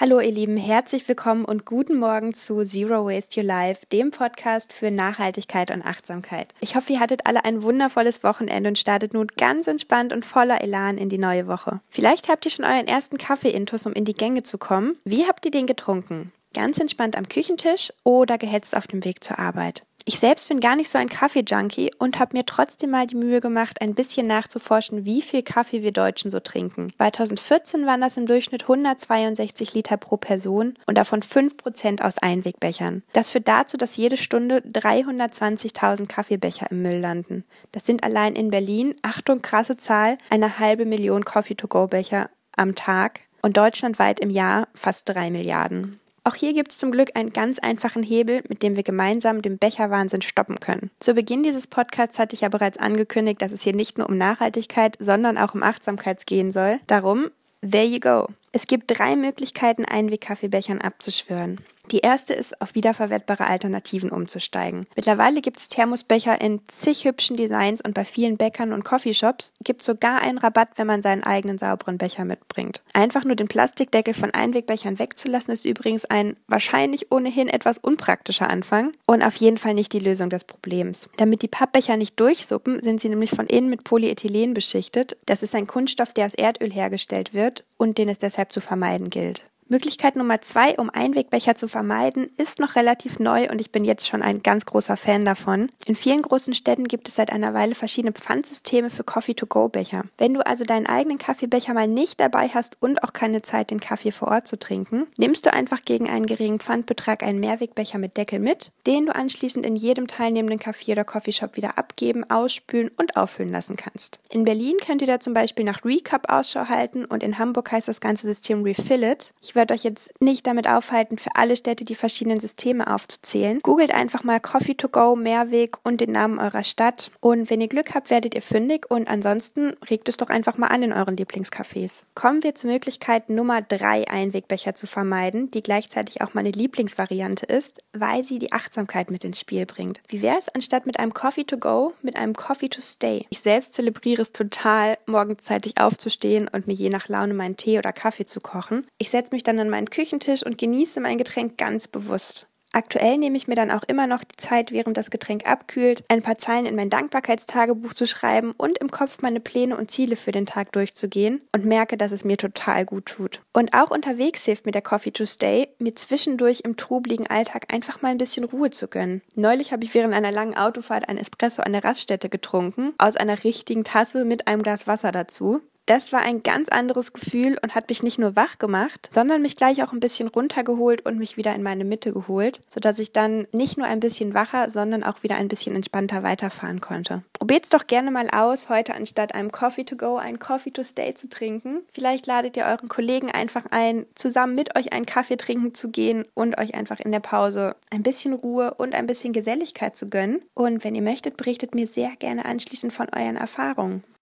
Hallo ihr Lieben, herzlich willkommen und guten Morgen zu Zero Waste Your Life, dem Podcast für Nachhaltigkeit und Achtsamkeit. Ich hoffe, ihr hattet alle ein wundervolles Wochenende und startet nun ganz entspannt und voller Elan in die neue Woche. Vielleicht habt ihr schon euren ersten Kaffee-Intus, um in die Gänge zu kommen. Wie habt ihr den getrunken? Ganz entspannt am Küchentisch oder gehetzt auf dem Weg zur Arbeit? Ich selbst bin gar nicht so ein Kaffee-Junkie und habe mir trotzdem mal die Mühe gemacht, ein bisschen nachzuforschen, wie viel Kaffee wir Deutschen so trinken. 2014 waren das im Durchschnitt 162 Liter pro Person und davon 5% aus Einwegbechern. Das führt dazu, dass jede Stunde 320.000 Kaffeebecher im Müll landen. Das sind allein in Berlin, Achtung, krasse Zahl, eine halbe Million Coffee-to-go-Becher am Tag und deutschlandweit im Jahr fast drei Milliarden. Auch hier gibt es zum Glück einen ganz einfachen Hebel, mit dem wir gemeinsam den Becherwahnsinn stoppen können. Zu Beginn dieses Podcasts hatte ich ja bereits angekündigt, dass es hier nicht nur um Nachhaltigkeit, sondern auch um Achtsamkeit gehen soll. Darum, there you go. Es gibt drei Möglichkeiten, Einwegkaffeebechern abzuschwören. Die erste ist, auf wiederverwertbare Alternativen umzusteigen. Mittlerweile gibt es Thermosbecher in zig hübschen Designs und bei vielen Bäckern und Coffeeshops gibt es sogar einen Rabatt, wenn man seinen eigenen sauberen Becher mitbringt. Einfach nur den Plastikdeckel von Einwegbechern wegzulassen, ist übrigens ein wahrscheinlich ohnehin etwas unpraktischer Anfang und auf jeden Fall nicht die Lösung des Problems. Damit die Pappbecher nicht durchsuppen, sind sie nämlich von innen mit Polyethylen beschichtet. Das ist ein Kunststoff, der aus Erdöl hergestellt wird und den es deshalb zu vermeiden gilt. Möglichkeit Nummer zwei, um Einwegbecher zu vermeiden, ist noch relativ neu und ich bin jetzt schon ein ganz großer Fan davon. In vielen großen Städten gibt es seit einer Weile verschiedene Pfandsysteme für Coffee-to-go-Becher. Wenn du also deinen eigenen Kaffeebecher mal nicht dabei hast und auch keine Zeit, den Kaffee vor Ort zu trinken, nimmst du einfach gegen einen geringen Pfandbetrag einen Mehrwegbecher mit Deckel mit, den du anschließend in jedem teilnehmenden Café oder Coffeeshop wieder abgeben, ausspülen und auffüllen lassen kannst. In Berlin könnt ihr da zum Beispiel nach Recap Ausschau halten und in Hamburg heißt das ganze System Refill It. Ich werde euch jetzt nicht damit aufhalten, für alle Städte die verschiedenen Systeme aufzuzählen. Googelt einfach mal Coffee to go, Mehrweg und den Namen eurer Stadt. Und wenn ihr Glück habt, werdet ihr fündig und ansonsten regt es doch einfach mal an in euren Lieblingscafés. Kommen wir zur Möglichkeit Nummer drei Einwegbecher zu vermeiden, die gleichzeitig auch meine Lieblingsvariante ist, weil sie die Achtsamkeit mit ins Spiel bringt. Wie wäre es anstatt mit einem Coffee to go, mit einem Coffee to stay? Ich selbst zelebriere es total, morgens zeitig aufzustehen und mir je nach Laune meinen Tee oder Kaffee zu kochen. Ich setze mich dann an meinen Küchentisch und genieße mein Getränk ganz bewusst. Aktuell nehme ich mir dann auch immer noch die Zeit, während das Getränk abkühlt, ein paar Zeilen in mein Dankbarkeitstagebuch zu schreiben und im Kopf meine Pläne und Ziele für den Tag durchzugehen und merke, dass es mir total gut tut. Und auch unterwegs hilft mir der Coffee to Stay, mir zwischendurch im trubeligen Alltag einfach mal ein bisschen Ruhe zu gönnen. Neulich habe ich während einer langen Autofahrt ein Espresso an der Raststätte getrunken, aus einer richtigen Tasse mit einem Glas Wasser dazu. Das war ein ganz anderes Gefühl und hat mich nicht nur wach gemacht, sondern mich gleich auch ein bisschen runtergeholt und mich wieder in meine Mitte geholt, sodass ich dann nicht nur ein bisschen wacher, sondern auch wieder ein bisschen entspannter weiterfahren konnte. Probiert's doch gerne mal aus, heute anstatt einem Coffee to go ein Coffee to stay zu trinken. Vielleicht ladet ihr euren Kollegen einfach ein, zusammen mit euch einen Kaffee trinken zu gehen und euch einfach in der Pause ein bisschen Ruhe und ein bisschen Geselligkeit zu gönnen. Und wenn ihr möchtet, berichtet mir sehr gerne anschließend von euren Erfahrungen.